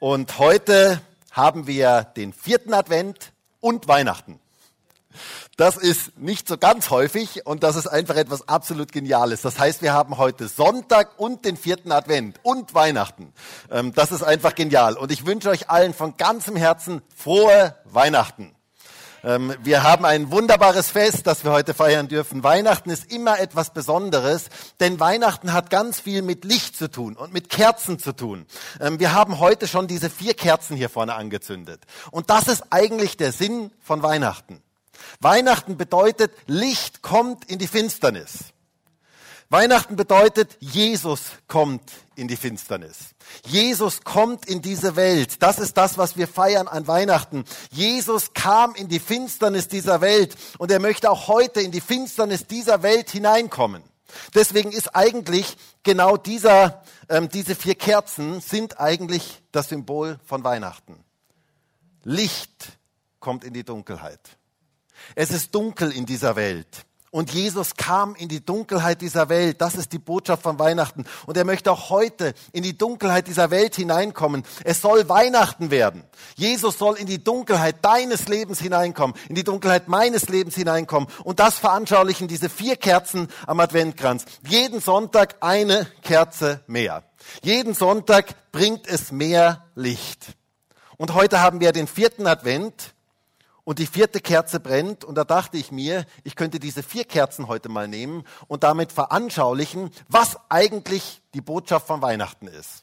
Und heute haben wir den vierten Advent und Weihnachten. Das ist nicht so ganz häufig und das ist einfach etwas absolut Geniales. Das heißt, wir haben heute Sonntag und den vierten Advent und Weihnachten. Ähm, das ist einfach genial. Und ich wünsche euch allen von ganzem Herzen frohe Weihnachten. Ähm, wir haben ein wunderbares Fest, das wir heute feiern dürfen. Weihnachten ist immer etwas Besonderes, denn Weihnachten hat ganz viel mit Licht zu tun und mit Kerzen zu tun. Ähm, wir haben heute schon diese vier Kerzen hier vorne angezündet. Und das ist eigentlich der Sinn von Weihnachten. Weihnachten bedeutet, Licht kommt in die Finsternis. Weihnachten bedeutet, Jesus kommt in die Finsternis. Jesus kommt in diese Welt. Das ist das, was wir feiern an Weihnachten. Jesus kam in die Finsternis dieser Welt und er möchte auch heute in die Finsternis dieser Welt hineinkommen. Deswegen ist eigentlich genau dieser, ähm, diese vier Kerzen sind eigentlich das Symbol von Weihnachten. Licht kommt in die Dunkelheit. Es ist dunkel in dieser Welt. Und Jesus kam in die Dunkelheit dieser Welt. Das ist die Botschaft von Weihnachten. Und er möchte auch heute in die Dunkelheit dieser Welt hineinkommen. Es soll Weihnachten werden. Jesus soll in die Dunkelheit deines Lebens hineinkommen, in die Dunkelheit meines Lebens hineinkommen. Und das veranschaulichen diese vier Kerzen am Adventkranz. Jeden Sonntag eine Kerze mehr. Jeden Sonntag bringt es mehr Licht. Und heute haben wir den vierten Advent und die vierte Kerze brennt und da dachte ich mir, ich könnte diese vier Kerzen heute mal nehmen und damit veranschaulichen, was eigentlich die Botschaft von Weihnachten ist.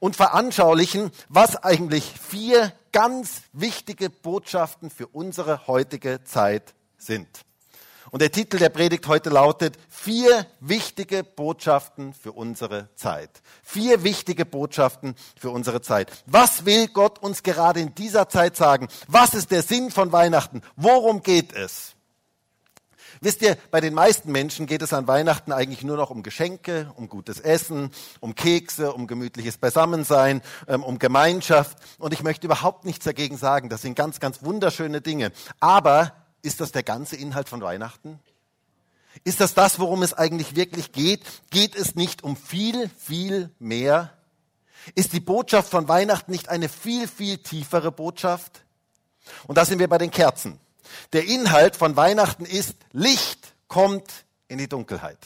Und veranschaulichen, was eigentlich vier ganz wichtige Botschaften für unsere heutige Zeit sind. Und der Titel der Predigt heute lautet Vier wichtige Botschaften für unsere Zeit. Vier wichtige Botschaften für unsere Zeit. Was will Gott uns gerade in dieser Zeit sagen? Was ist der Sinn von Weihnachten? Worum geht es? Wisst ihr, bei den meisten Menschen geht es an Weihnachten eigentlich nur noch um Geschenke, um gutes Essen, um Kekse, um gemütliches Beisammensein, ähm, um Gemeinschaft. Und ich möchte überhaupt nichts dagegen sagen. Das sind ganz, ganz wunderschöne Dinge. Aber ist das der ganze Inhalt von Weihnachten? Ist das das, worum es eigentlich wirklich geht? Geht es nicht um viel, viel mehr? Ist die Botschaft von Weihnachten nicht eine viel, viel tiefere Botschaft? Und da sind wir bei den Kerzen. Der Inhalt von Weihnachten ist, Licht kommt in die Dunkelheit.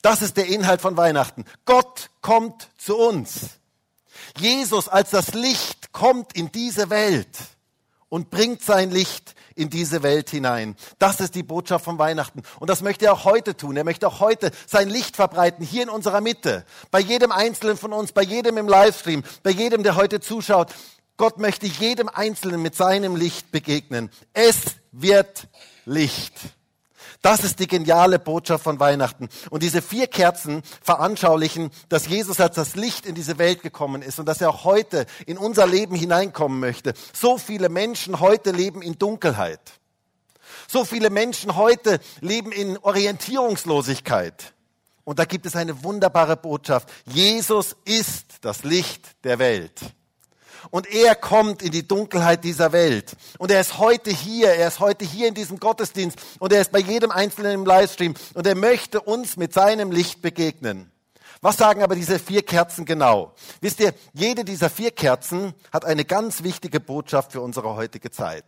Das ist der Inhalt von Weihnachten. Gott kommt zu uns. Jesus als das Licht kommt in diese Welt und bringt sein Licht in diese Welt hinein. Das ist die Botschaft von Weihnachten. Und das möchte er auch heute tun. Er möchte auch heute sein Licht verbreiten, hier in unserer Mitte. Bei jedem Einzelnen von uns, bei jedem im Livestream, bei jedem, der heute zuschaut. Gott möchte jedem Einzelnen mit seinem Licht begegnen. Es wird Licht. Das ist die geniale Botschaft von Weihnachten. Und diese vier Kerzen veranschaulichen, dass Jesus als das Licht in diese Welt gekommen ist und dass er auch heute in unser Leben hineinkommen möchte. So viele Menschen heute leben in Dunkelheit. So viele Menschen heute leben in Orientierungslosigkeit. Und da gibt es eine wunderbare Botschaft. Jesus ist das Licht der Welt. Und er kommt in die Dunkelheit dieser Welt. Und er ist heute hier. Er ist heute hier in diesem Gottesdienst. Und er ist bei jedem Einzelnen im Livestream. Und er möchte uns mit seinem Licht begegnen. Was sagen aber diese vier Kerzen genau? Wisst ihr, jede dieser vier Kerzen hat eine ganz wichtige Botschaft für unsere heutige Zeit.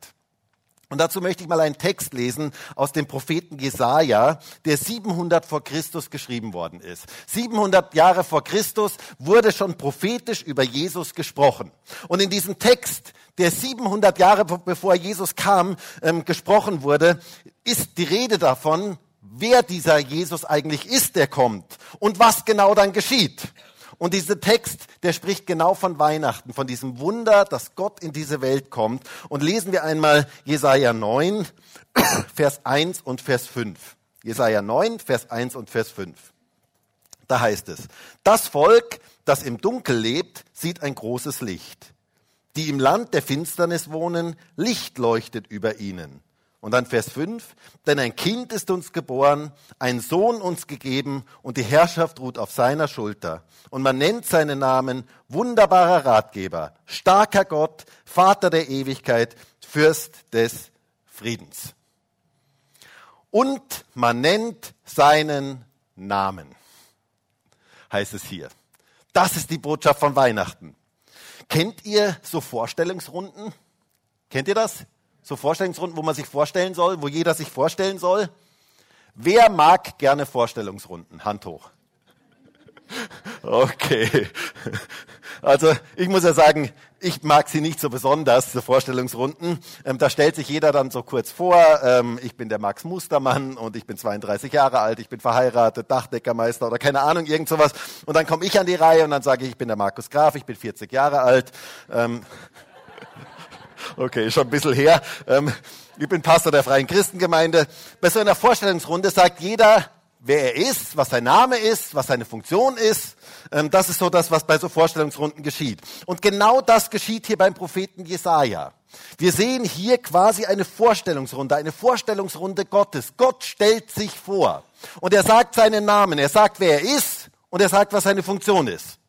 Und dazu möchte ich mal einen Text lesen aus dem Propheten Jesaja, der 700 vor Christus geschrieben worden ist. 700 Jahre vor Christus wurde schon prophetisch über Jesus gesprochen. Und in diesem Text, der 700 Jahre bevor Jesus kam, ähm, gesprochen wurde, ist die Rede davon, wer dieser Jesus eigentlich ist, der kommt und was genau dann geschieht. Und dieser Text, der spricht genau von Weihnachten, von diesem Wunder, dass Gott in diese Welt kommt. Und lesen wir einmal Jesaja 9, Vers 1 und Vers 5. Jesaja 9, Vers 1 und Vers 5. Da heißt es, das Volk, das im Dunkel lebt, sieht ein großes Licht. Die im Land der Finsternis wohnen, Licht leuchtet über ihnen. Und dann Vers 5, denn ein Kind ist uns geboren, ein Sohn uns gegeben und die Herrschaft ruht auf seiner Schulter. Und man nennt seinen Namen wunderbarer Ratgeber, starker Gott, Vater der Ewigkeit, Fürst des Friedens. Und man nennt seinen Namen, heißt es hier. Das ist die Botschaft von Weihnachten. Kennt ihr so Vorstellungsrunden? Kennt ihr das? So Vorstellungsrunden, wo man sich vorstellen soll, wo jeder sich vorstellen soll? Wer mag gerne Vorstellungsrunden? Hand hoch. Okay. Also ich muss ja sagen, ich mag sie nicht so besonders, so Vorstellungsrunden. Ähm, da stellt sich jeder dann so kurz vor, ähm, ich bin der Max Mustermann und ich bin 32 Jahre alt, ich bin verheiratet, Dachdeckermeister oder keine Ahnung, irgend sowas. Und dann komme ich an die Reihe und dann sage ich, ich bin der Markus Graf, ich bin 40 Jahre alt. Ähm, okay, schon ein bisschen her. Ähm, ich bin Pastor der Freien Christengemeinde. Bei so einer Vorstellungsrunde sagt jeder, wer er ist, was sein Name ist, was seine Funktion ist. Ähm, das ist so das, was bei so Vorstellungsrunden geschieht. Und genau das geschieht hier beim Propheten Jesaja. Wir sehen hier quasi eine Vorstellungsrunde, eine Vorstellungsrunde Gottes. Gott stellt sich vor und er sagt seinen Namen, er sagt, wer er ist und er sagt, was seine Funktion ist.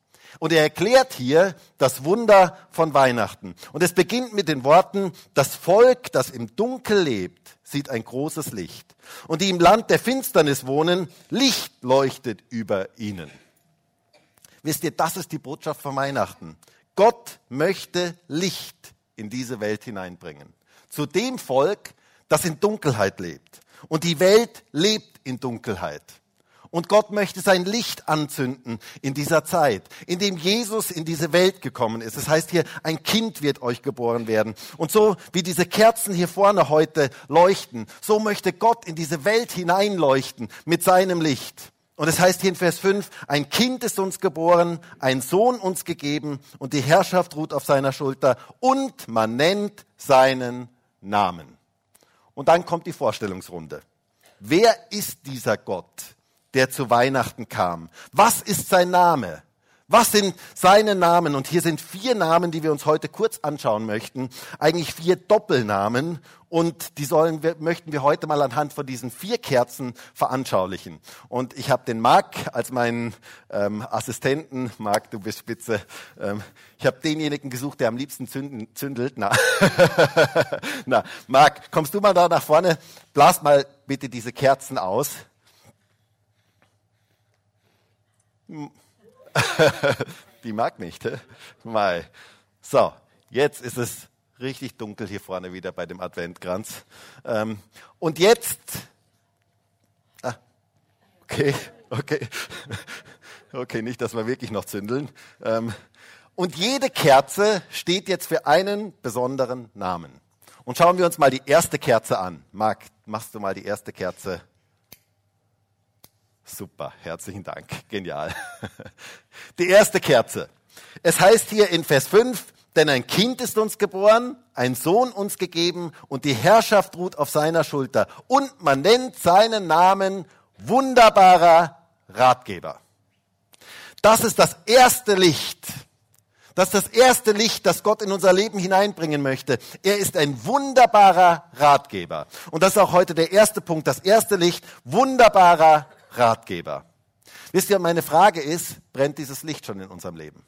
Und er erklärt hier das Wunder von Weihnachten. Und es beginnt mit den Worten, das Volk, das im Dunkel lebt, sieht ein großes Licht. Und die im Land der Finsternis wohnen, Licht leuchtet über ihnen. Wisst ihr, das ist die Botschaft von Weihnachten. Gott möchte Licht in diese Welt hineinbringen. Zu dem Volk, das in Dunkelheit lebt. Und die Welt lebt in Dunkelheit. Und Gott möchte sein Licht anzünden in dieser Zeit, in dem Jesus in diese Welt gekommen ist. Das heißt hier, ein Kind wird euch geboren werden. Und so wie diese Kerzen hier vorne heute leuchten, so möchte Gott in diese Welt hineinleuchten mit seinem Licht. Und es heißt hier in Vers 5, ein Kind ist uns geboren, ein Sohn uns gegeben und die Herrschaft ruht auf seiner Schulter und man nennt seinen Namen. Und dann kommt die Vorstellungsrunde. Wer ist dieser Gott? Der zu Weihnachten kam. Was ist sein Name? Was sind seine Namen? Und hier sind vier Namen, die wir uns heute kurz anschauen möchten. Eigentlich vier Doppelnamen. Und die sollen wir, möchten wir heute mal anhand von diesen vier Kerzen veranschaulichen. Und ich habe den Marc als meinen ähm, Assistenten. Marc, du bist spitze. Ähm, ich habe denjenigen gesucht, der am liebsten zünden, zündelt. Na, Na Marc, kommst du mal da nach vorne? Blas mal bitte diese Kerzen aus. Die mag nicht. Mai. So, jetzt ist es richtig dunkel hier vorne wieder bei dem Adventkranz. Ähm, und jetzt. Ah, okay, okay. Okay, nicht, dass wir wirklich noch zündeln. Ähm, und jede Kerze steht jetzt für einen besonderen Namen. Und schauen wir uns mal die erste Kerze an. Marc, machst du mal die erste Kerze Super, herzlichen Dank, genial. Die erste Kerze. Es heißt hier in Vers 5, denn ein Kind ist uns geboren, ein Sohn uns gegeben und die Herrschaft ruht auf seiner Schulter. Und man nennt seinen Namen wunderbarer Ratgeber. Das ist das erste Licht. Das ist das erste Licht, das Gott in unser Leben hineinbringen möchte. Er ist ein wunderbarer Ratgeber. Und das ist auch heute der erste Punkt, das erste Licht, wunderbarer Ratgeber. Wisst ihr, meine Frage ist, brennt dieses Licht schon in unserem Leben?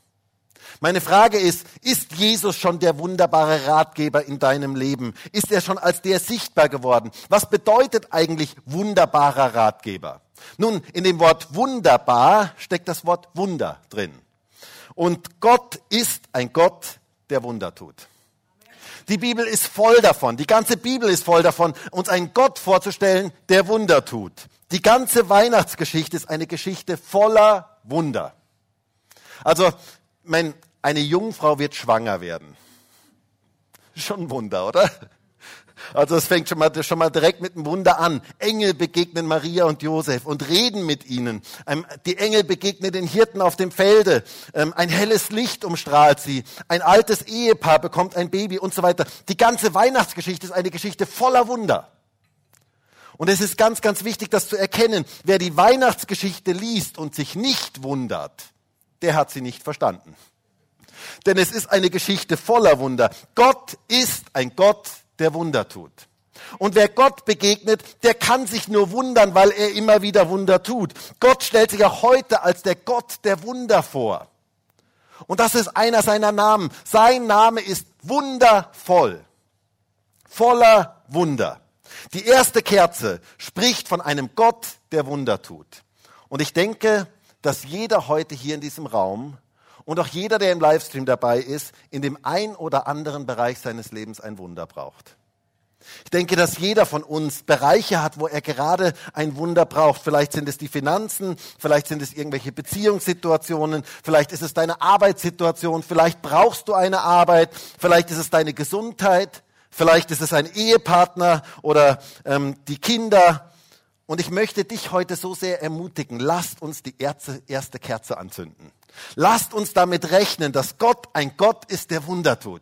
Meine Frage ist, ist Jesus schon der wunderbare Ratgeber in deinem Leben? Ist er schon als der sichtbar geworden? Was bedeutet eigentlich wunderbarer Ratgeber? Nun, in dem Wort wunderbar steckt das Wort Wunder drin. Und Gott ist ein Gott, der Wunder tut. Die Bibel ist voll davon, die ganze Bibel ist voll davon, uns einen Gott vorzustellen, der Wunder tut. Die ganze Weihnachtsgeschichte ist eine Geschichte voller Wunder. Also, mein, eine Jungfrau wird schwanger werden. Schon ein Wunder, oder? Also es fängt schon mal, schon mal direkt mit einem Wunder an. Engel begegnen Maria und Josef und reden mit ihnen. Die Engel begegnen den Hirten auf dem Felde. Ähm, ein helles Licht umstrahlt sie. Ein altes Ehepaar bekommt ein Baby und so weiter. Die ganze Weihnachtsgeschichte ist eine Geschichte voller Wunder. Und es ist ganz, ganz wichtig, das zu erkennen. Wer die Weihnachtsgeschichte liest und sich nicht wundert, der hat sie nicht verstanden. Denn es ist eine Geschichte voller Wunder. Gott ist ein Gott, der Wunder tut. Und wer Gott begegnet, der kann sich nur wundern, weil er immer wieder Wunder tut. Gott stellt sich auch heute als der Gott der Wunder vor. Und das ist einer seiner Namen. Sein Name ist wundervoll. Voller Wunder. Die erste Kerze spricht von einem Gott, der Wunder tut. Und ich denke, dass jeder heute hier in diesem Raum und auch jeder, der im Livestream dabei ist, in dem ein oder anderen Bereich seines Lebens ein Wunder braucht. Ich denke, dass jeder von uns Bereiche hat, wo er gerade ein Wunder braucht. Vielleicht sind es die Finanzen, vielleicht sind es irgendwelche Beziehungssituationen, vielleicht ist es deine Arbeitssituation, vielleicht brauchst du eine Arbeit, vielleicht ist es deine Gesundheit, vielleicht ist es ein Ehepartner oder ähm, die Kinder. Und ich möchte dich heute so sehr ermutigen, lasst uns die erste Kerze anzünden. Lasst uns damit rechnen, dass Gott ein Gott ist, der Wunder tut.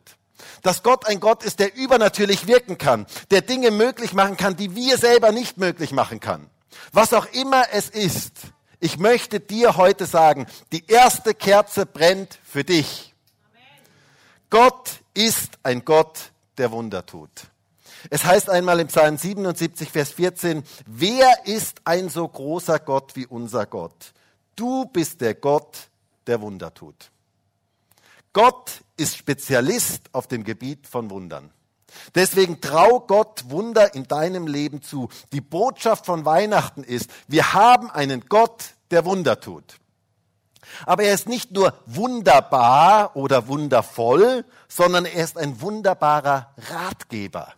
Dass Gott ein Gott ist, der übernatürlich wirken kann, der Dinge möglich machen kann, die wir selber nicht möglich machen kann. Was auch immer es ist, ich möchte dir heute sagen, die erste Kerze brennt für dich. Gott ist ein Gott, der Wunder tut. Es heißt einmal im Psalm 77, Vers 14, wer ist ein so großer Gott wie unser Gott? Du bist der Gott, der Wunder tut. Gott ist Spezialist auf dem Gebiet von Wundern. Deswegen trau Gott Wunder in deinem Leben zu. Die Botschaft von Weihnachten ist, wir haben einen Gott, der Wunder tut. Aber er ist nicht nur wunderbar oder wundervoll, sondern er ist ein wunderbarer Ratgeber.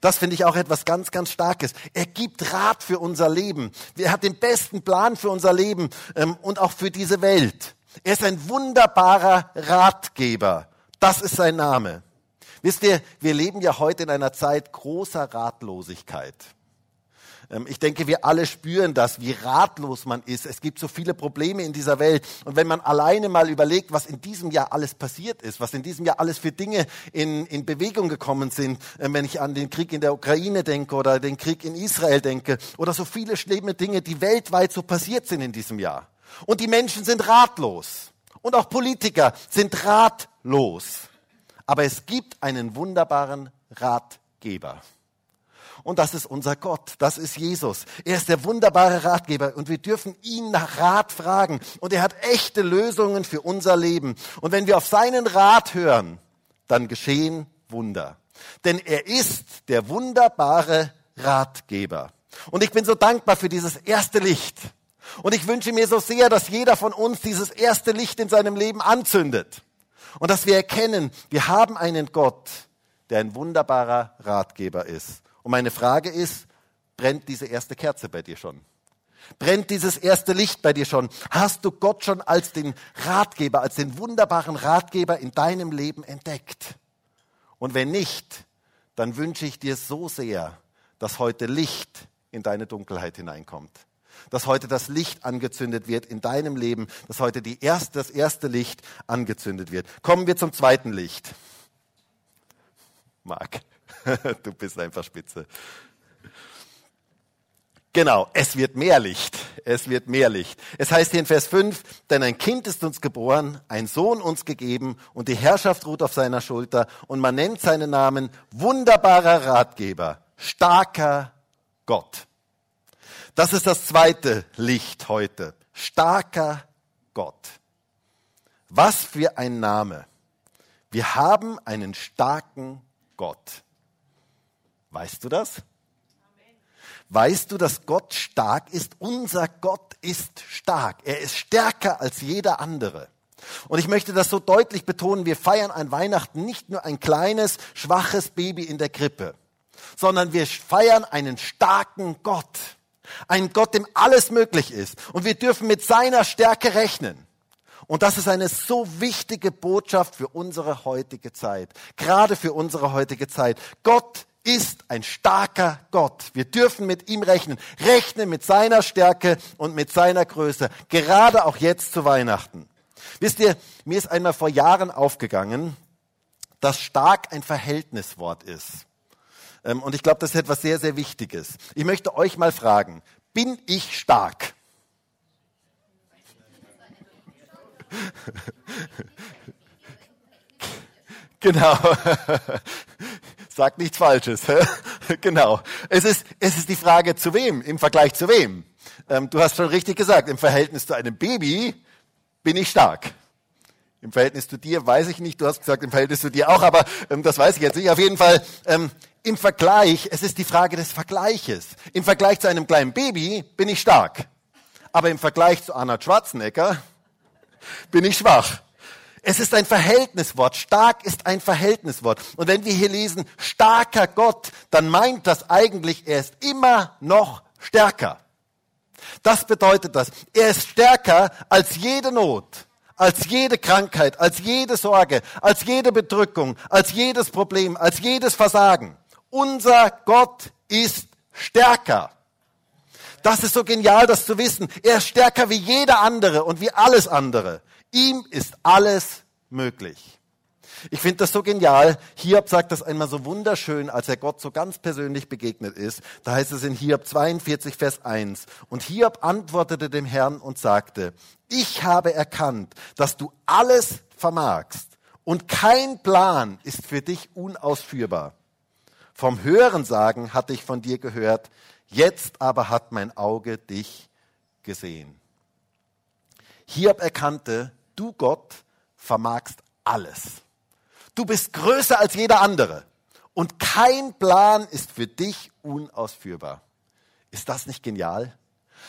Das finde ich auch etwas ganz, ganz Starkes. Er gibt Rat für unser Leben. Er hat den besten Plan für unser Leben ähm, und auch für diese Welt. Er ist ein wunderbarer Ratgeber. Das ist sein Name. Wisst ihr, wir leben ja heute in einer Zeit großer Ratlosigkeit. Ähm, ich denke, wir alle spüren das, wie ratlos man ist. Es gibt so viele Probleme in dieser Welt. Und wenn man alleine mal überlegt, was in diesem Jahr alles passiert ist, was in diesem Jahr alles für Dinge in, in Bewegung gekommen sind, ähm, wenn ich an den Krieg in der Ukraine denke oder den Krieg in Israel denke oder so viele schlimme Dinge, die weltweit so passiert sind in diesem Jahr. Und die Menschen sind ratlos. Und auch Politiker sind ratlos. Aber es gibt einen wunderbaren Ratgeber. Und das ist unser Gott, das ist Jesus. Er ist der wunderbare Ratgeber und wir dürfen ihn nach Rat fragen. Und er hat echte Lösungen für unser Leben. Und wenn wir auf seinen Rat hören, dann geschehen Wunder. Denn er ist der wunderbare Ratgeber. Und ich bin so dankbar für dieses erste Licht. Und ich wünsche mir so sehr, dass jeder von uns dieses erste Licht in seinem Leben anzündet. Und dass wir erkennen, wir haben einen Gott, der ein wunderbarer Ratgeber ist. Und meine Frage ist, brennt diese erste Kerze bei dir schon? Brennt dieses erste Licht bei dir schon? Hast du Gott schon als den Ratgeber, als den wunderbaren Ratgeber in deinem Leben entdeckt? Und wenn nicht, dann wünsche ich dir so sehr, dass heute Licht in deine Dunkelheit hineinkommt dass heute das Licht angezündet wird in deinem Leben, dass heute die erste, das erste Licht angezündet wird. Kommen wir zum zweiten Licht. Marc, du bist einfach spitze. Genau, es wird mehr Licht. Es wird mehr Licht. Es heißt hier in Vers 5, denn ein Kind ist uns geboren, ein Sohn uns gegeben und die Herrschaft ruht auf seiner Schulter und man nennt seinen Namen wunderbarer Ratgeber, starker Gott. Das ist das zweite Licht heute. Starker Gott. Was für ein Name. Wir haben einen starken Gott. Weißt du das? Weißt du, dass Gott stark ist? Unser Gott ist stark. Er ist stärker als jeder andere. Und ich möchte das so deutlich betonen, wir feiern an Weihnachten nicht nur ein kleines, schwaches Baby in der Krippe, sondern wir feiern einen starken Gott. Ein Gott, dem alles möglich ist. Und wir dürfen mit seiner Stärke rechnen. Und das ist eine so wichtige Botschaft für unsere heutige Zeit. Gerade für unsere heutige Zeit. Gott ist ein starker Gott. Wir dürfen mit ihm rechnen. Rechnen mit seiner Stärke und mit seiner Größe. Gerade auch jetzt zu Weihnachten. Wisst ihr, mir ist einmal vor Jahren aufgegangen, dass stark ein Verhältniswort ist. Ähm, und ich glaube, das ist etwas sehr, sehr Wichtiges. Ich möchte euch mal fragen, bin ich stark? genau. Sagt nichts Falsches. genau. Es ist, es ist die Frage, zu wem, im Vergleich zu wem. Ähm, du hast schon richtig gesagt, im Verhältnis zu einem Baby bin ich stark. Im Verhältnis zu dir weiß ich nicht, du hast gesagt, im Verhältnis zu dir auch, aber ähm, das weiß ich jetzt nicht. Auf jeden Fall, ähm, im Vergleich, es ist die Frage des Vergleiches. Im Vergleich zu einem kleinen Baby bin ich stark. Aber im Vergleich zu Arnold Schwarzenegger bin ich schwach. Es ist ein Verhältniswort. Stark ist ein Verhältniswort. Und wenn wir hier lesen, starker Gott, dann meint das eigentlich, er ist immer noch stärker. Das bedeutet das. Er ist stärker als jede Not, als jede Krankheit, als jede Sorge, als jede Bedrückung, als jedes Problem, als jedes Versagen. Unser Gott ist stärker. Das ist so genial, das zu wissen. Er ist stärker wie jeder andere und wie alles andere. Ihm ist alles möglich. Ich finde das so genial. Hiob sagt das einmal so wunderschön, als er Gott so ganz persönlich begegnet ist. Da heißt es in Hiob 42, Vers 1. Und Hiob antwortete dem Herrn und sagte, ich habe erkannt, dass du alles vermagst und kein Plan ist für dich unausführbar. Vom Hörensagen hatte ich von dir gehört, jetzt aber hat mein Auge dich gesehen. Hiob erkannte, du Gott vermagst alles. Du bist größer als jeder andere und kein Plan ist für dich unausführbar. Ist das nicht genial?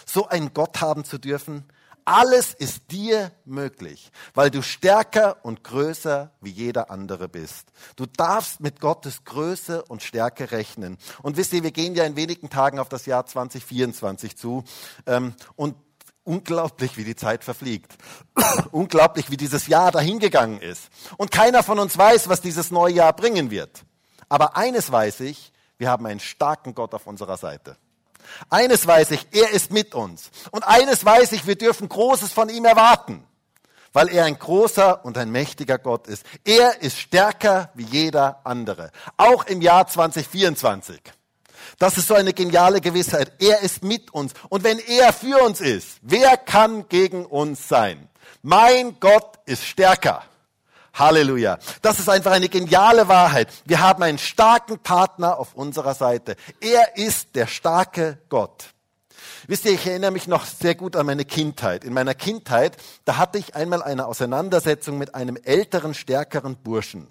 So einen Gott haben zu dürfen? Alles ist dir möglich, weil du stärker und größer wie jeder andere bist. Du darfst mit Gottes Größe und Stärke rechnen. Und wisst ihr, wir gehen ja in wenigen Tagen auf das Jahr 2024 zu. Ähm, und Unglaublich, wie die Zeit verfliegt. Unglaublich, wie dieses Jahr dahingegangen ist. Und keiner von uns weiß, was dieses neue Jahr bringen wird. Aber eines weiß ich, wir haben einen starken Gott auf unserer Seite. Eines weiß ich, er ist mit uns. Und eines weiß ich, wir dürfen Großes von ihm erwarten, weil er ein großer und ein mächtiger Gott ist. Er ist stärker wie jeder andere, auch im Jahr 2024. Das ist so eine geniale Gewissheit. Er ist mit uns. Und wenn er für uns ist, wer kann gegen uns sein? Mein Gott ist stärker. Halleluja. Das ist einfach eine geniale Wahrheit. Wir haben einen starken Partner auf unserer Seite. Er ist der starke Gott. Wisst ihr, ich erinnere mich noch sehr gut an meine Kindheit. In meiner Kindheit, da hatte ich einmal eine Auseinandersetzung mit einem älteren, stärkeren Burschen.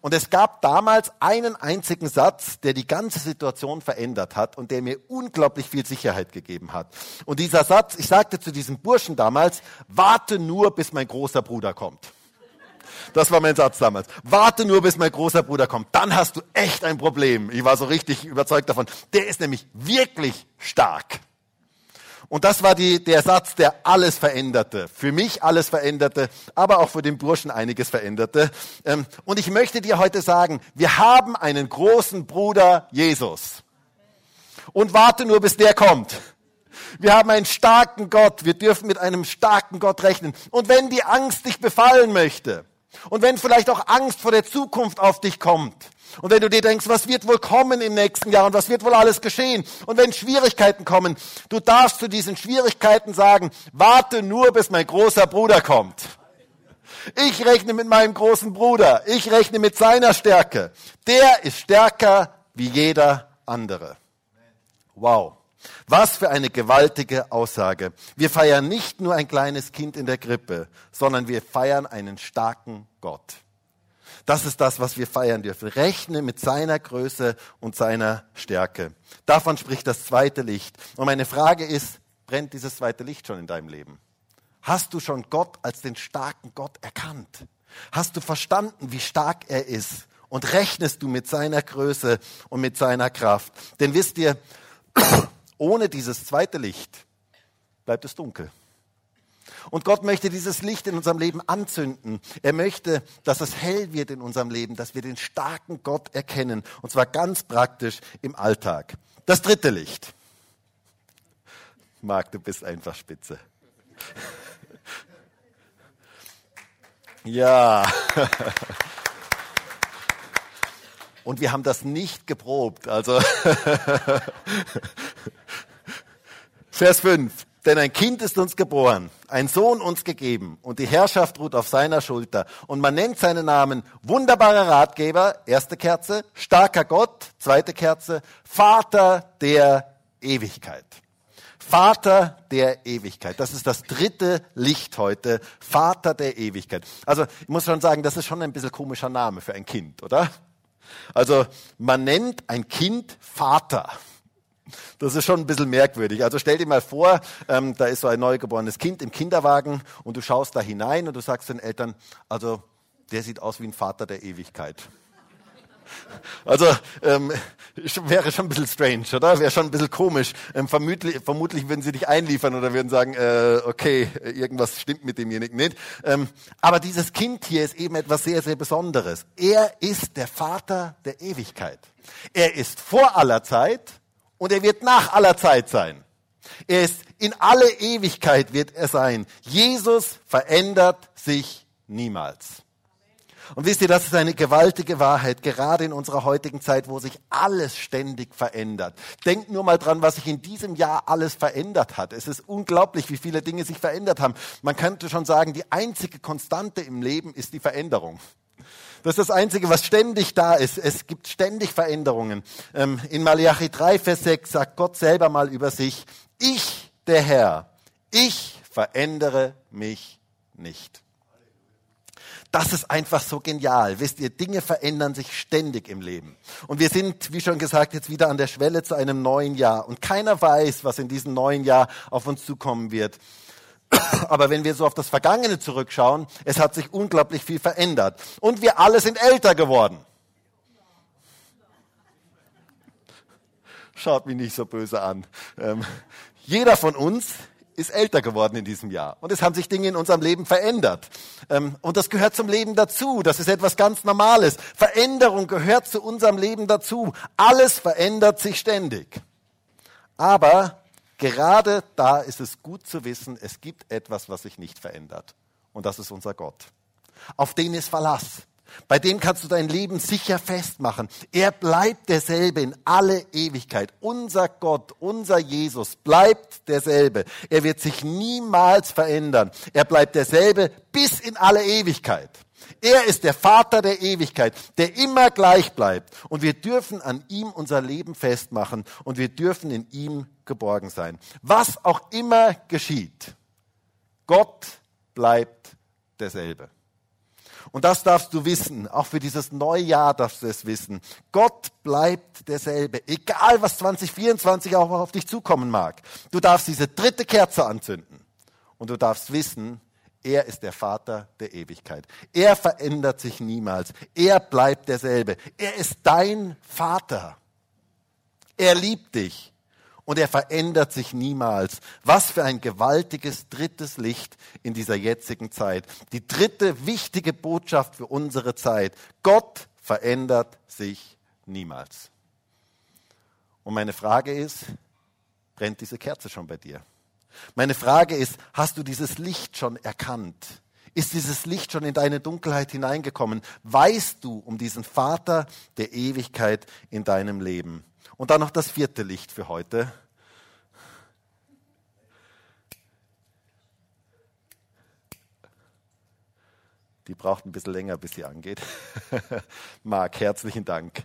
Und es gab damals einen einzigen Satz, der die ganze Situation verändert hat und der mir unglaublich viel Sicherheit gegeben hat. Und dieser Satz, ich sagte zu diesem Burschen damals, warte nur, bis mein großer Bruder kommt. Das war mein Satz damals. Warte nur, bis mein großer Bruder kommt. Dann hast du echt ein Problem. Ich war so richtig überzeugt davon. Der ist nämlich wirklich stark. Und das war die, der Satz, der alles veränderte. Für mich alles veränderte, aber auch für den Burschen einiges veränderte. Ähm, und ich möchte dir heute sagen, wir haben einen großen Bruder Jesus. Und warte nur, bis der kommt. Wir haben einen starken Gott. Wir dürfen mit einem starken Gott rechnen. Und wenn die Angst dich befallen möchte, und wenn vielleicht auch Angst vor der Zukunft auf dich kommt, und wenn du dir denkst, was wird wohl kommen im nächsten Jahr und was wird wohl alles geschehen? Und wenn Schwierigkeiten kommen, du darfst zu diesen Schwierigkeiten sagen, warte nur, bis mein großer Bruder kommt. Ich rechne mit meinem großen Bruder. Ich rechne mit seiner Stärke. Der ist stärker wie jeder andere. Wow. Was für eine gewaltige Aussage. Wir feiern nicht nur ein kleines Kind in der Krippe, sondern wir feiern einen starken Gott. Das ist das, was wir feiern dürfen. Rechne mit seiner Größe und seiner Stärke. Davon spricht das zweite Licht. Und meine Frage ist, brennt dieses zweite Licht schon in deinem Leben? Hast du schon Gott als den starken Gott erkannt? Hast du verstanden, wie stark er ist? Und rechnest du mit seiner Größe und mit seiner Kraft? Denn wisst ihr, ohne dieses zweite Licht bleibt es dunkel. Und Gott möchte dieses Licht in unserem Leben anzünden. Er möchte, dass es hell wird in unserem Leben, dass wir den starken Gott erkennen. Und zwar ganz praktisch im Alltag. Das dritte Licht. Marc, du bist einfach spitze. Ja. Und wir haben das nicht geprobt. Also Vers 5. Denn ein Kind ist uns geboren, ein Sohn uns gegeben und die Herrschaft ruht auf seiner Schulter. Und man nennt seinen Namen wunderbarer Ratgeber, erste Kerze, starker Gott, zweite Kerze, Vater der Ewigkeit. Vater der Ewigkeit. Das ist das dritte Licht heute. Vater der Ewigkeit. Also ich muss schon sagen, das ist schon ein bisschen komischer Name für ein Kind, oder? Also man nennt ein Kind Vater. Das ist schon ein bisschen merkwürdig. Also stell dir mal vor, ähm, da ist so ein neugeborenes Kind im Kinderwagen und du schaust da hinein und du sagst den Eltern, also der sieht aus wie ein Vater der Ewigkeit. Also ähm, wäre schon ein bisschen strange, oder? Wäre schon ein bisschen komisch. Ähm, vermutlich, vermutlich würden sie dich einliefern oder würden sagen, äh, okay, irgendwas stimmt mit demjenigen nicht. Ähm, aber dieses Kind hier ist eben etwas sehr, sehr Besonderes. Er ist der Vater der Ewigkeit. Er ist vor aller Zeit und er wird nach aller Zeit sein. Er ist in alle Ewigkeit wird er sein. Jesus verändert sich niemals. Und wisst ihr, das ist eine gewaltige Wahrheit, gerade in unserer heutigen Zeit, wo sich alles ständig verändert. Denkt nur mal dran, was sich in diesem Jahr alles verändert hat. Es ist unglaublich, wie viele Dinge sich verändert haben. Man könnte schon sagen, die einzige Konstante im Leben ist die Veränderung. Das ist das Einzige, was ständig da ist. Es gibt ständig Veränderungen. Ähm, in Malachi 3, Vers 6 sagt Gott selber mal über sich, ich, der Herr, ich verändere mich nicht. Das ist einfach so genial. Wisst ihr, Dinge verändern sich ständig im Leben. Und wir sind, wie schon gesagt, jetzt wieder an der Schwelle zu einem neuen Jahr. Und keiner weiß, was in diesem neuen Jahr auf uns zukommen wird. Aber wenn wir so auf das Vergangene zurückschauen, es hat sich unglaublich viel verändert. Und wir alle sind älter geworden. Schaut mich nicht so böse an. Ähm, jeder von uns ist älter geworden in diesem Jahr. Und es haben sich Dinge in unserem Leben verändert. Ähm, und das gehört zum Leben dazu. Das ist etwas ganz Normales. Veränderung gehört zu unserem Leben dazu. Alles verändert sich ständig. Aber gerade da ist es gut zu wissen, es gibt etwas, was sich nicht verändert. Und das ist unser Gott. Auf den ist Verlass. Bei dem kannst du dein Leben sicher festmachen. Er bleibt derselbe in alle Ewigkeit. Unser Gott, unser Jesus bleibt derselbe. Er wird sich niemals verändern. Er bleibt derselbe bis in alle Ewigkeit. Er ist der Vater der Ewigkeit, der immer gleich bleibt. Und wir dürfen an ihm unser Leben festmachen und wir dürfen in ihm geborgen sein. Was auch immer geschieht, Gott bleibt derselbe. Und das darfst du wissen. Auch für dieses neue Jahr darfst du es wissen. Gott bleibt derselbe. Egal, was 2024 auch auf dich zukommen mag. Du darfst diese dritte Kerze anzünden. Und du darfst wissen, er ist der Vater der Ewigkeit. Er verändert sich niemals. Er bleibt derselbe. Er ist dein Vater. Er liebt dich und er verändert sich niemals. Was für ein gewaltiges drittes Licht in dieser jetzigen Zeit. Die dritte wichtige Botschaft für unsere Zeit. Gott verändert sich niemals. Und meine Frage ist, brennt diese Kerze schon bei dir? Meine Frage ist, hast du dieses Licht schon erkannt? Ist dieses Licht schon in deine Dunkelheit hineingekommen? Weißt du um diesen Vater der Ewigkeit in deinem Leben? Und dann noch das vierte Licht für heute. Die braucht ein bisschen länger, bis sie angeht. Marc, herzlichen Dank.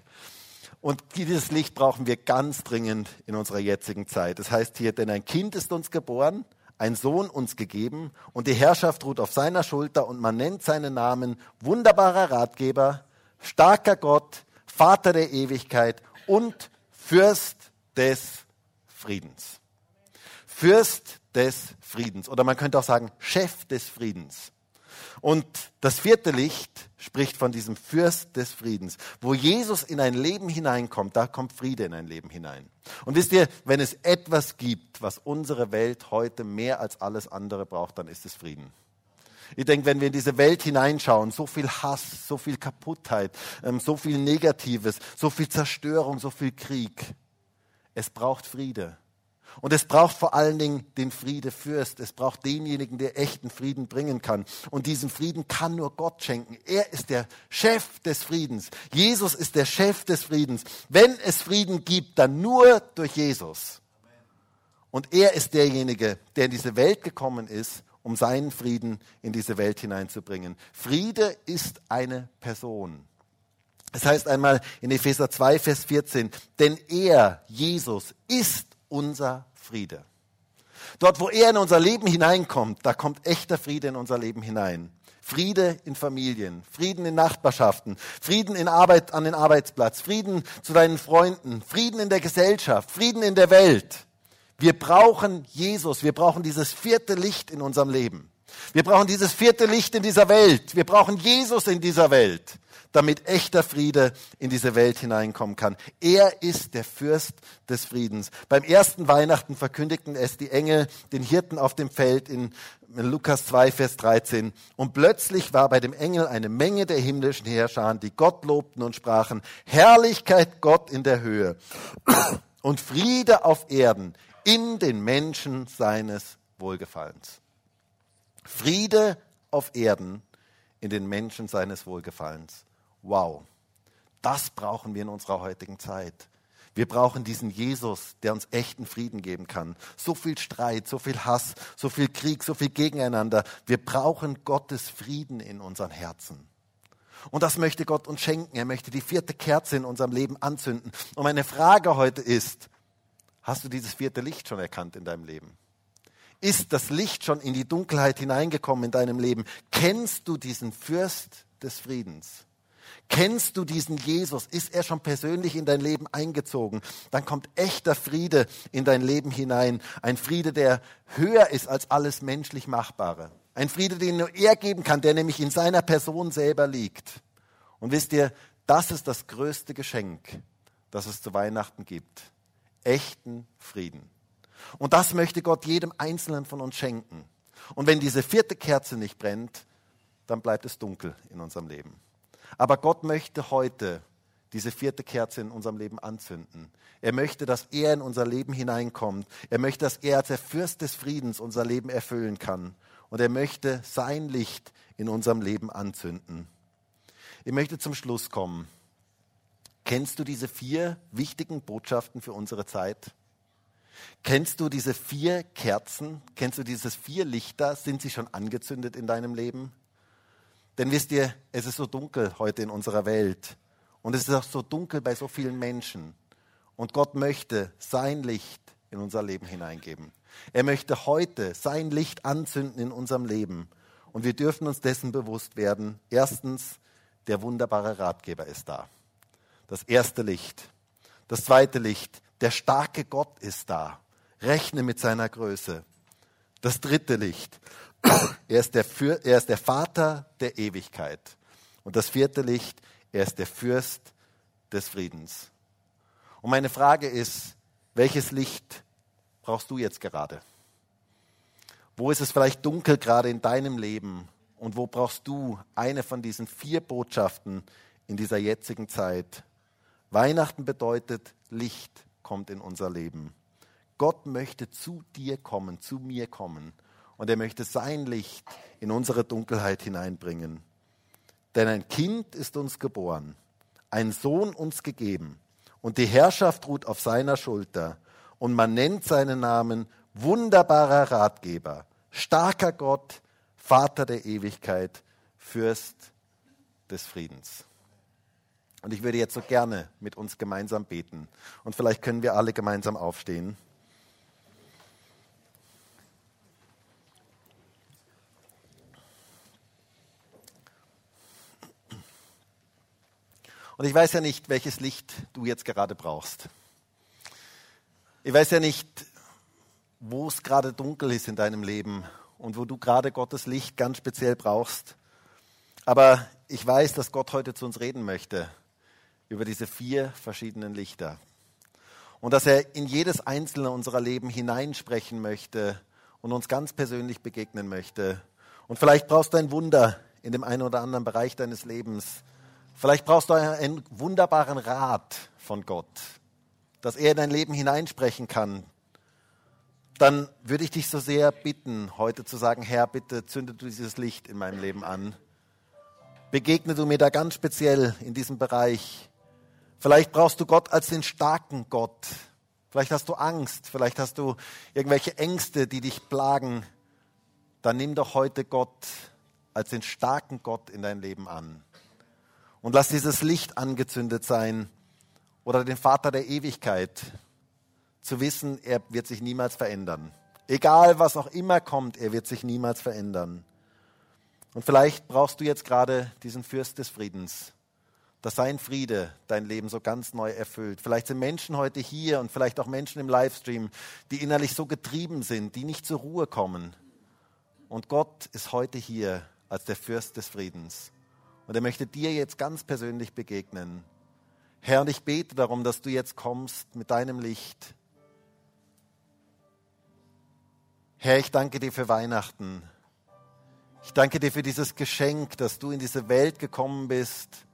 Und dieses Licht brauchen wir ganz dringend in unserer jetzigen Zeit. Das heißt hier, denn ein Kind ist uns geboren, ein Sohn uns gegeben und die Herrschaft ruht auf seiner Schulter und man nennt seinen Namen wunderbarer Ratgeber, starker Gott, Vater der Ewigkeit und Fürst des Friedens. Fürst des Friedens. Oder man könnte auch sagen, Chef des Friedens. Und das vierte Licht spricht von diesem Fürst des Friedens. Wo Jesus in ein Leben hineinkommt, da kommt Friede in ein Leben hinein. Und wisst ihr, wenn es etwas gibt, was unsere Welt heute mehr als alles andere braucht, dann ist es Frieden. Ich denke, wenn wir in diese Welt hineinschauen, so viel Hass, so viel Kaputtheit, ähm, so viel Negatives, so viel Zerstörung, so viel Krieg. Es braucht Friede. Und es braucht vor allen Dingen den Friedefürst. Es braucht denjenigen, der echten Frieden bringen kann. Und diesen Frieden kann nur Gott schenken. Er ist der Chef des Friedens. Jesus ist der Chef des Friedens. Wenn es Frieden gibt, dann nur durch Jesus. Und er ist derjenige, der in diese Welt gekommen ist, um seinen Frieden in diese Welt hineinzubringen. Friede ist eine Person. Es heißt einmal in Epheser 2, Vers 14, denn er, Jesus, ist unser Friede. Dort, wo er in unser Leben hineinkommt, da kommt echter Friede in unser Leben hinein. Friede in Familien, Frieden in Nachbarschaften, Frieden in Arbeit an den Arbeitsplatz, Frieden zu deinen Freunden, Frieden in der Gesellschaft, Frieden in der Welt. Wir brauchen Jesus, wir brauchen dieses vierte Licht in unserem Leben. Wir brauchen dieses vierte Licht in dieser Welt. Wir brauchen Jesus in dieser Welt, damit echter Friede in diese Welt hineinkommen kann. Er ist der Fürst des Friedens. Beim ersten Weihnachten verkündigten es die Engel den Hirten auf dem Feld in Lukas 2, Vers 13. Und plötzlich war bei dem Engel eine Menge der himmlischen Herrscher, die Gott lobten und sprachen, Herrlichkeit Gott in der Höhe und Friede auf Erden in den Menschen seines Wohlgefallens. Friede auf Erden in den Menschen seines Wohlgefallens. Wow, das brauchen wir in unserer heutigen Zeit. Wir brauchen diesen Jesus, der uns echten Frieden geben kann. So viel Streit, so viel Hass, so viel Krieg, so viel Gegeneinander. Wir brauchen Gottes Frieden in unseren Herzen. Und das möchte Gott uns schenken. Er möchte die vierte Kerze in unserem Leben anzünden. Und meine Frage heute ist, hast du dieses vierte Licht schon erkannt in deinem Leben? Ist das Licht schon in die Dunkelheit hineingekommen in deinem Leben? Kennst du diesen Fürst des Friedens? Kennst du diesen Jesus? Ist er schon persönlich in dein Leben eingezogen? Dann kommt echter Friede in dein Leben hinein. Ein Friede, der höher ist als alles menschlich Machbare. Ein Friede, den nur er geben kann, der nämlich in seiner Person selber liegt. Und wisst ihr, das ist das größte Geschenk, das es zu Weihnachten gibt. Echten Frieden. Und das möchte Gott jedem Einzelnen von uns schenken. Und wenn diese vierte Kerze nicht brennt, dann bleibt es dunkel in unserem Leben. Aber Gott möchte heute diese vierte Kerze in unserem Leben anzünden. Er möchte, dass er in unser Leben hineinkommt. Er möchte, dass er als der Fürst des Friedens unser Leben erfüllen kann. Und er möchte sein Licht in unserem Leben anzünden. Ich möchte zum Schluss kommen. Kennst du diese vier wichtigen Botschaften für unsere Zeit? Kennst du diese vier Kerzen? Kennst du diese vier Lichter? Sind sie schon angezündet in deinem Leben? Denn wisst ihr, es ist so dunkel heute in unserer Welt. Und es ist auch so dunkel bei so vielen Menschen. Und Gott möchte sein Licht in unser Leben hineingeben. Er möchte heute sein Licht anzünden in unserem Leben. Und wir dürfen uns dessen bewusst werden. Erstens, der wunderbare Ratgeber ist da. Das erste Licht. Das zweite Licht, der starke Gott ist da. Rechne mit seiner Größe. Das dritte Licht. Er ist, der, er ist der Vater der Ewigkeit. Und das vierte Licht, er ist der Fürst des Friedens. Und meine Frage ist, welches Licht brauchst du jetzt gerade? Wo ist es vielleicht dunkel gerade in deinem Leben? Und wo brauchst du eine von diesen vier Botschaften in dieser jetzigen Zeit? Weihnachten bedeutet Licht kommt in unser Leben. Gott möchte zu dir kommen, zu mir kommen und er möchte sein Licht in unsere Dunkelheit hineinbringen. Denn ein Kind ist uns geboren, ein Sohn uns gegeben und die Herrschaft ruht auf seiner Schulter und man nennt seinen Namen wunderbarer Ratgeber, starker Gott, Vater der Ewigkeit, Fürst des Friedens. Und ich würde jetzt so gerne mit uns gemeinsam beten. Und vielleicht können wir alle gemeinsam aufstehen. Und ich weiß ja nicht, welches Licht du jetzt gerade brauchst. Ich weiß ja nicht, wo es gerade dunkel ist in deinem Leben und wo du gerade Gottes Licht ganz speziell brauchst. Aber ich weiß, dass Gott heute zu uns reden möchte über diese vier verschiedenen Lichter. Und dass er in jedes einzelne unserer Leben hineinsprechen möchte und uns ganz persönlich begegnen möchte. Und vielleicht brauchst du ein Wunder in dem einen oder anderen Bereich deines Lebens. Vielleicht brauchst du einen wunderbaren Rat von Gott, dass er in dein Leben hineinsprechen kann. Dann würde ich dich so sehr bitten, heute zu sagen, Herr, bitte zünde du dieses Licht in meinem Leben an. Begegne du mir da ganz speziell in diesem Bereich Vielleicht brauchst du Gott als den starken Gott. Vielleicht hast du Angst, vielleicht hast du irgendwelche Ängste, die dich plagen. Dann nimm doch heute Gott als den starken Gott in dein Leben an. Und lass dieses Licht angezündet sein oder den Vater der Ewigkeit zu wissen, er wird sich niemals verändern. Egal was auch immer kommt, er wird sich niemals verändern. Und vielleicht brauchst du jetzt gerade diesen Fürst des Friedens dass sein Friede dein Leben so ganz neu erfüllt. Vielleicht sind Menschen heute hier und vielleicht auch Menschen im Livestream, die innerlich so getrieben sind, die nicht zur Ruhe kommen. Und Gott ist heute hier als der Fürst des Friedens. Und er möchte dir jetzt ganz persönlich begegnen. Herr, und ich bete darum, dass du jetzt kommst mit deinem Licht. Herr, ich danke dir für Weihnachten. Ich danke dir für dieses Geschenk, dass du in diese Welt gekommen bist,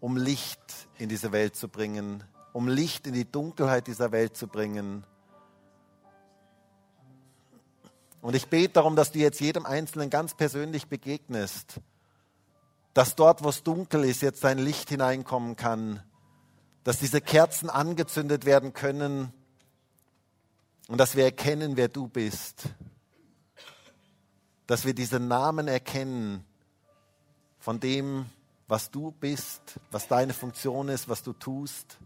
um Licht in diese Welt zu bringen, um Licht in die Dunkelheit dieser Welt zu bringen. Und ich bete darum, dass du jetzt jedem Einzelnen ganz persönlich begegnest, dass dort, wo es dunkel ist, jetzt dein Licht hineinkommen kann, dass diese Kerzen angezündet werden können und dass wir erkennen, wer du bist, dass wir diesen Namen erkennen von dem, was du bist, was deine Funktion ist, was du tust.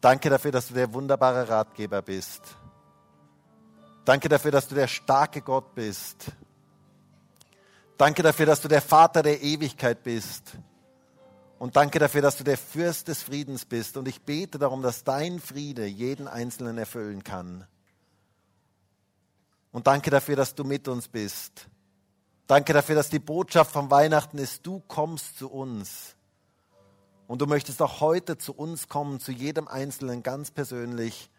Danke dafür, dass du der wunderbare Ratgeber bist. Danke dafür, dass du der starke Gott bist. Danke dafür, dass du der Vater der Ewigkeit bist. Und danke dafür, dass du der Fürst des Friedens bist. Und ich bete darum, dass dein Friede jeden Einzelnen erfüllen kann. Und danke dafür, dass du mit uns bist. Danke dafür, dass die Botschaft von Weihnachten ist, du kommst zu uns. Und du möchtest auch heute zu uns kommen, zu jedem Einzelnen ganz persönlich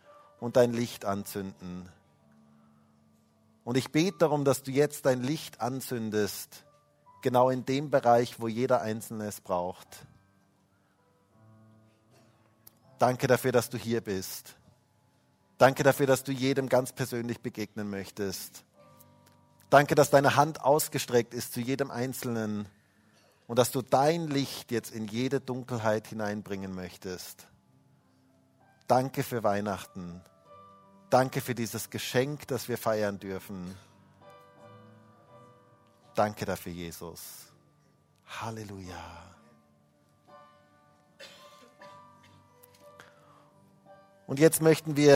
und dein Licht anzünden. Und ich bete darum, dass du jetzt dein Licht anzündest, genau in dem Bereich, wo jeder Einzelne es braucht. Danke dafür, dass du hier bist. Danke dafür, dass du jedem ganz persönlich begegnen möchtest. Danke, dass deine Hand ausgestreckt ist zu jedem Einzelnen und dass du dein Licht jetzt in jede Dunkelheit hineinbringen möchtest. Danke für Weihnachten. Danke für dieses Geschenk, das wir feiern dürfen. Danke dafür, Jesus. Halleluja. Und jetzt möchten wir